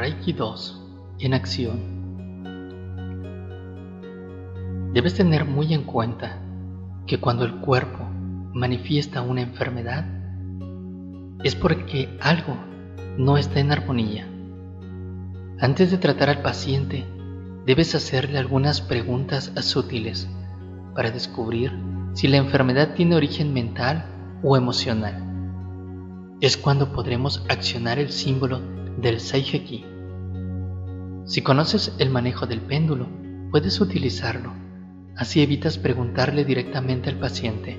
Reiki 2 en acción. Debes tener muy en cuenta que cuando el cuerpo manifiesta una enfermedad es porque algo no está en armonía. Antes de tratar al paciente, debes hacerle algunas preguntas sutiles para descubrir si la enfermedad tiene origen mental o emocional. Es cuando podremos accionar el símbolo del Seiheki. Si conoces el manejo del péndulo, puedes utilizarlo. Así evitas preguntarle directamente al paciente.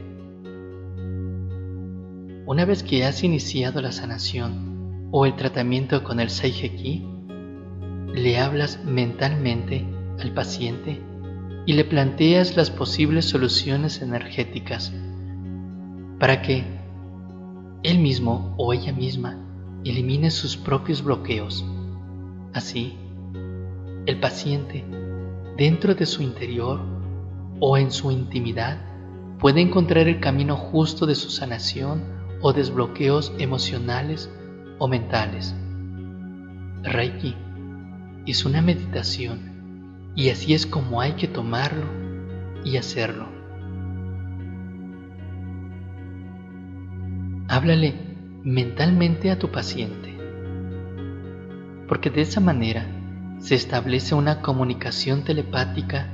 Una vez que has iniciado la sanación o el tratamiento con el Seiheki, le hablas mentalmente al paciente y le planteas las posibles soluciones energéticas para que él mismo o ella misma elimine sus propios bloqueos. Así, el paciente, dentro de su interior o en su intimidad, puede encontrar el camino justo de su sanación o desbloqueos emocionales o mentales. Reiki es una meditación y así es como hay que tomarlo y hacerlo. Háblale mentalmente a tu paciente, porque de esa manera se establece una comunicación telepática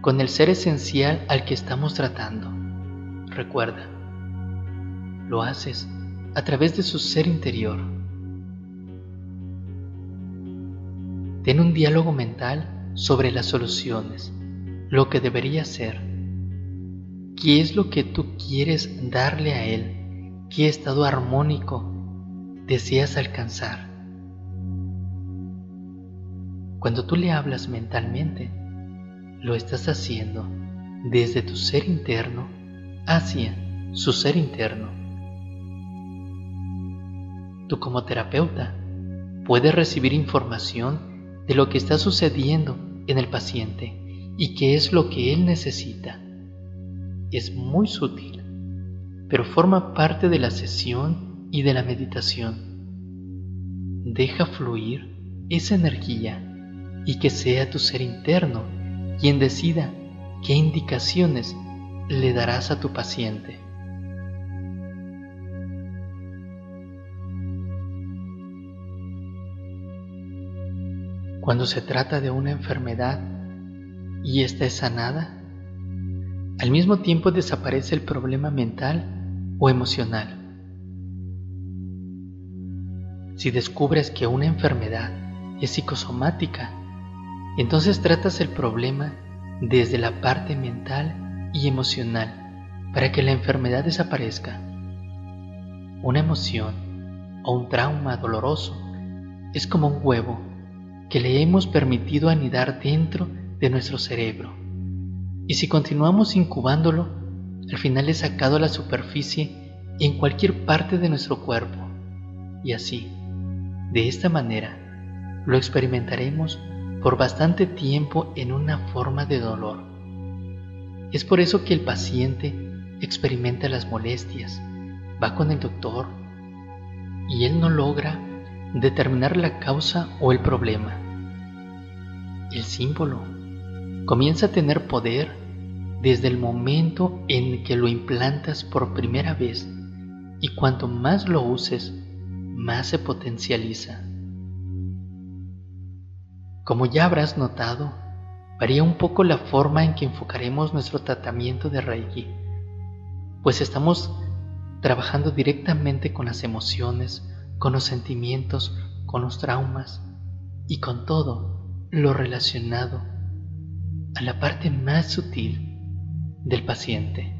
con el ser esencial al que estamos tratando. Recuerda, lo haces a través de su ser interior. Ten un diálogo mental sobre las soluciones, lo que debería ser. ¿Qué es lo que tú quieres darle a él ¿Qué estado armónico deseas alcanzar? Cuando tú le hablas mentalmente, lo estás haciendo desde tu ser interno hacia su ser interno. Tú como terapeuta puedes recibir información de lo que está sucediendo en el paciente y qué es lo que él necesita. Es muy sutil pero forma parte de la sesión y de la meditación. Deja fluir esa energía y que sea tu ser interno quien decida qué indicaciones le darás a tu paciente. Cuando se trata de una enfermedad y esta es sanada, al mismo tiempo desaparece el problema mental o emocional. Si descubres que una enfermedad es psicosomática, entonces tratas el problema desde la parte mental y emocional para que la enfermedad desaparezca. Una emoción o un trauma doloroso es como un huevo que le hemos permitido anidar dentro de nuestro cerebro. Y si continuamos incubándolo, al final es sacado a la superficie en cualquier parte de nuestro cuerpo. Y así, de esta manera, lo experimentaremos por bastante tiempo en una forma de dolor. Es por eso que el paciente experimenta las molestias, va con el doctor y él no logra determinar la causa o el problema. El símbolo comienza a tener poder desde el momento en que lo implantas por primera vez y cuanto más lo uses, más se potencializa. Como ya habrás notado, varía un poco la forma en que enfocaremos nuestro tratamiento de Reiki, pues estamos trabajando directamente con las emociones, con los sentimientos, con los traumas y con todo lo relacionado a la parte más sutil del paciente.